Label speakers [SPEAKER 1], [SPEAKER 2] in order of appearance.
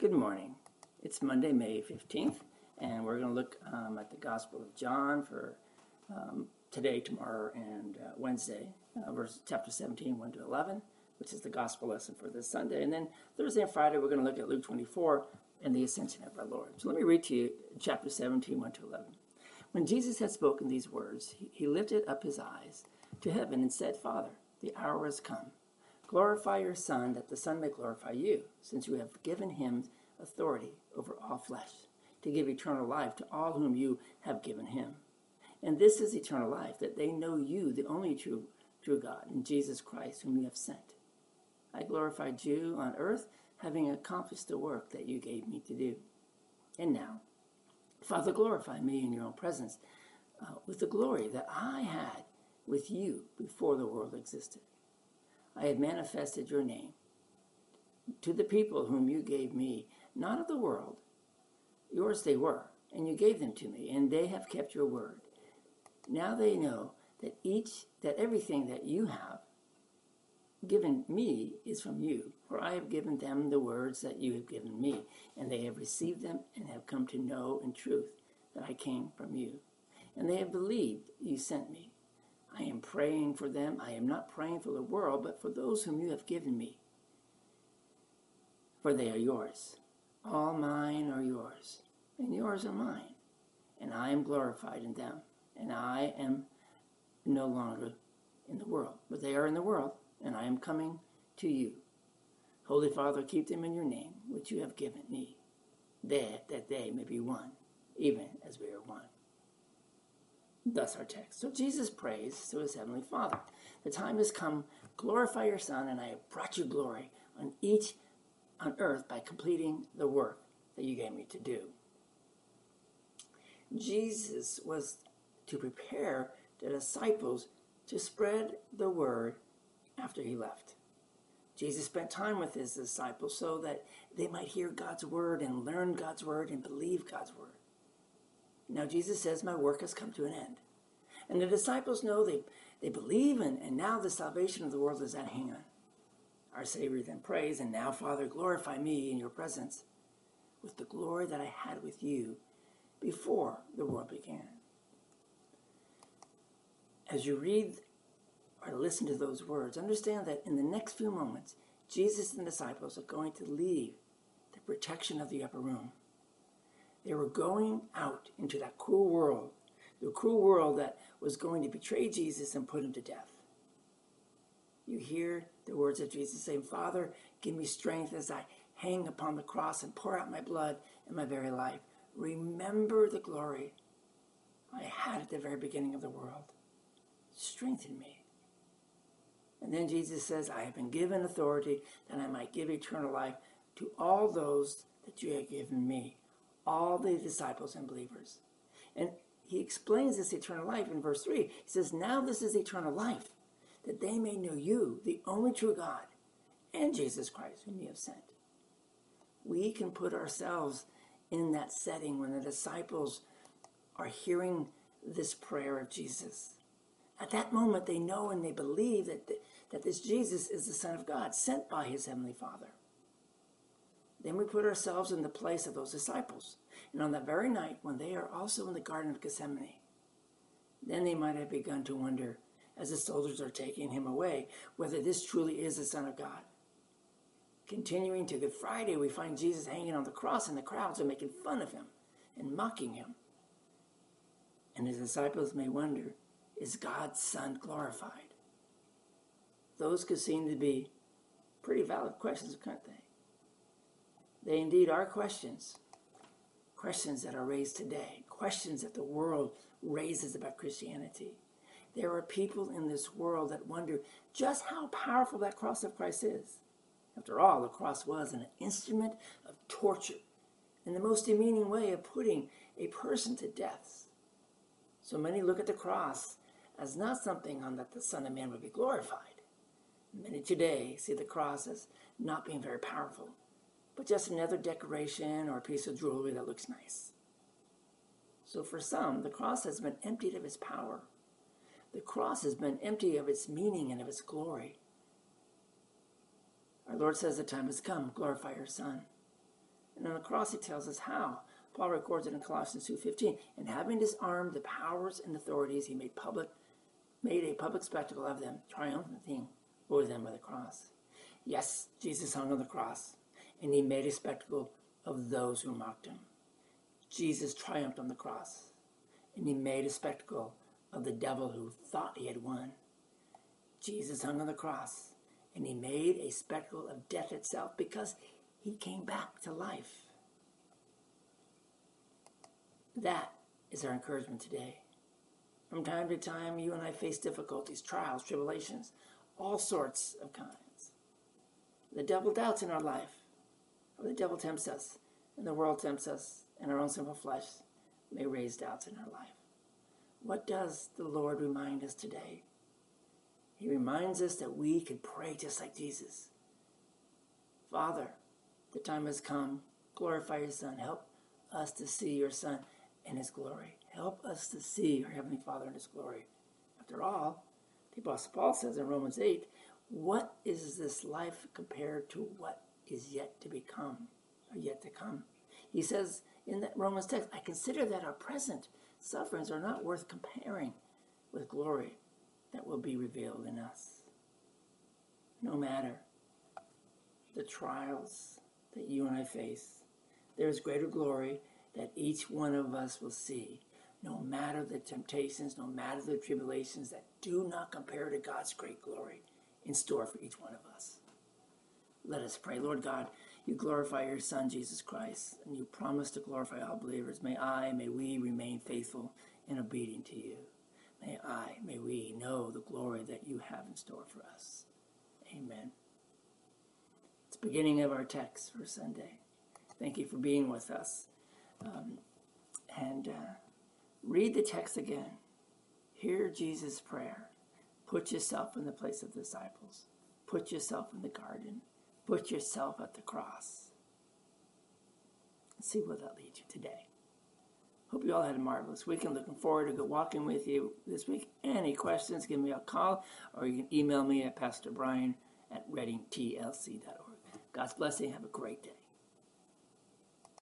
[SPEAKER 1] Good morning. It's Monday, May 15th, and we're going to look um, at the Gospel of John for um, today, tomorrow, and uh, Wednesday, uh, verse chapter 17, 1 to 11, which is the Gospel lesson for this Sunday. And then Thursday and Friday, we're going to look at Luke 24 and the ascension of our Lord. So let me read to you chapter 17, 1 to 11. When Jesus had spoken these words, he, he lifted up his eyes to heaven and said, Father, the hour has come. Glorify your Son, that the Son may glorify you, since you have given him authority over all flesh, to give eternal life to all whom you have given him. And this is eternal life, that they know you, the only true, true God, and Jesus Christ, whom you have sent. I glorified you on earth, having accomplished the work that you gave me to do. And now, Father, glorify me in your own presence uh, with the glory that I had with you before the world existed. I have manifested your name to the people whom you gave me, not of the world. Yours they were, and you gave them to me, and they have kept your word. Now they know that each that everything that you have given me is from you, for I have given them the words that you have given me, and they have received them and have come to know in truth that I came from you. And they have believed you sent me. I am praying for them. I am not praying for the world, but for those whom you have given me. For they are yours. All mine are yours, and yours are mine. And I am glorified in them, and I am no longer in the world, but they are in the world, and I am coming to you. Holy Father, keep them in your name, which you have given me, that, that they may be one, even as we are one. Thus our text. So Jesus prays to his heavenly Father. The time has come. Glorify your Son, and I have brought you glory on each on earth by completing the work that you gave me to do. Jesus was to prepare the disciples to spread the word after he left. Jesus spent time with his disciples so that they might hear God's word and learn God's word and believe God's word. Now Jesus says, My work has come to an end. And the disciples know they, they believe, in, and now the salvation of the world is at hand. Our Savior then prays, And now, Father, glorify me in your presence with the glory that I had with you before the world began. As you read or listen to those words, understand that in the next few moments, Jesus and the disciples are going to leave the protection of the upper room. They were going out into that cruel world, the cruel world that was going to betray Jesus and put him to death. You hear the words of Jesus saying, Father, give me strength as I hang upon the cross and pour out my blood in my very life. Remember the glory I had at the very beginning of the world. Strengthen me. And then Jesus says, I have been given authority that I might give eternal life to all those that you have given me all the disciples and believers. And he explains this eternal life in verse 3. He says, Now this is eternal life, that they may know you, the only true God, and Jesus Christ, whom you have sent. We can put ourselves in that setting when the disciples are hearing this prayer of Jesus. At that moment, they know and they believe that, the, that this Jesus is the Son of God, sent by his Heavenly Father. Then we put ourselves in the place of those disciples. And on that very night, when they are also in the Garden of Gethsemane, then they might have begun to wonder, as the soldiers are taking him away, whether this truly is the Son of God. Continuing to Good Friday, we find Jesus hanging on the cross, and the crowds are making fun of him and mocking him. And his disciples may wonder, is God's Son glorified? Those could seem to be pretty valid questions, couldn't they? They indeed are questions. Questions that are raised today, questions that the world raises about Christianity. There are people in this world that wonder just how powerful that cross of Christ is. After all, the cross was an instrument of torture and the most demeaning way of putting a person to death. So many look at the cross as not something on that the Son of Man would be glorified. Many today see the cross as not being very powerful but just another decoration or a piece of jewelry that looks nice. So for some, the cross has been emptied of its power. The cross has been empty of its meaning and of its glory. Our Lord says the time has come, glorify your Son. And on the cross, he tells us how. Paul records it in Colossians 2.15. And having disarmed the powers and authorities, he made public, made a public spectacle of them, triumphing over them by the cross. Yes, Jesus hung on the cross, and he made a spectacle of those who mocked him. Jesus triumphed on the cross, and he made a spectacle of the devil who thought he had won. Jesus hung on the cross, and he made a spectacle of death itself because he came back to life. That is our encouragement today. From time to time, you and I face difficulties, trials, tribulations, all sorts of kinds. The devil doubts in our life, the devil tempts us, and the world tempts us, and our own sinful flesh may raise doubts in our life. What does the Lord remind us today? He reminds us that we can pray just like Jesus. Father, the time has come. Glorify your Son. Help us to see your Son in his glory. Help us to see our Heavenly Father in his glory. After all, the Apostle Paul says in Romans 8, what is this life compared to what is yet to become or yet to come? He says in that Romans text, I consider that our present sufferings are not worth comparing with glory that will be revealed in us. No matter the trials that you and I face, there is greater glory that each one of us will see. No matter the temptations, no matter the tribulations that do not compare to God's great glory in store for each one of us. Let us pray. Lord God, you glorify your Son, Jesus Christ, and you promise to glorify all believers. May I, may we remain faithful and obedient to you. May I, may we know the glory that you have in store for us. Amen. It's the beginning of our text for Sunday. Thank you for being with us. Um, and uh, read the text again. Hear Jesus' prayer. Put yourself in the place of the disciples. Put yourself in the garden. Put yourself at the cross. See where that leads you today. Hope you all had a marvelous week. I'm looking forward to walking with you this week. Any questions, give me a call or you can email me at Pastor Brian at readingtlc.org. God's blessing. Have a great day.